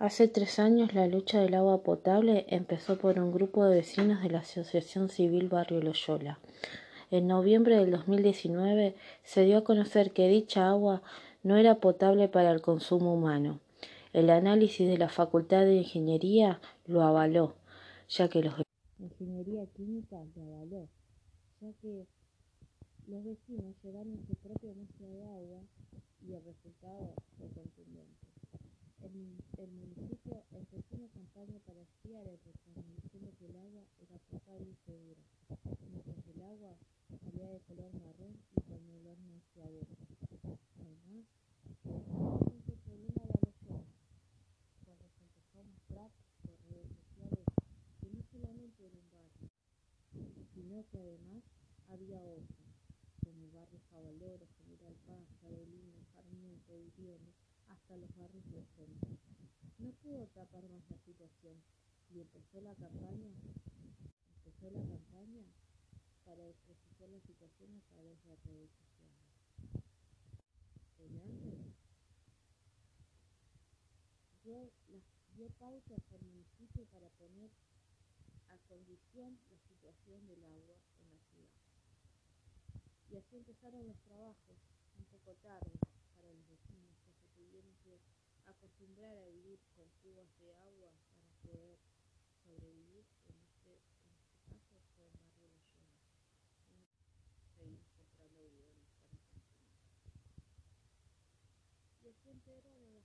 Hace tres años la lucha del agua potable empezó por un grupo de vecinos de la Asociación Civil Barrio Loyola. En noviembre del 2019 se dio a conocer que dicha agua no era potable para el consumo humano. El análisis de la Facultad de Ingeniería lo avaló, ya que los Ingeniería Química lo avaló, ya que los vecinos llevaron su propia muestra de agua y el resultado fue contundente. El, municipio empezó una campaña para espiar el reclamo, diciendo que el agua era potable y segura, mientras el agua salía de color marrón y con olor. Además, el problema de la cuando se empezó a mostrar por redes sociales que no solamente era un barrio, sino que además había otros, como el barrio Jabaloro, General Paz, Carolina, Sarmiento, Uribe, hasta los barrios del centro. No pudo tapar más la situación y empezó la campaña, empezó la campaña para la situación a través de redes sociales. En dio, dio pautas al municipio para poner a condición la situación del agua en la ciudad. Y así empezaron los trabajos, un poco tarde para los vecinos tuvieron que acostumbrar a vivir con cubas de agua para poder sobrevivir. En este, en este caso fue en Barrio Loyola. Seguimos comprando bidones para consumir. Cargo de la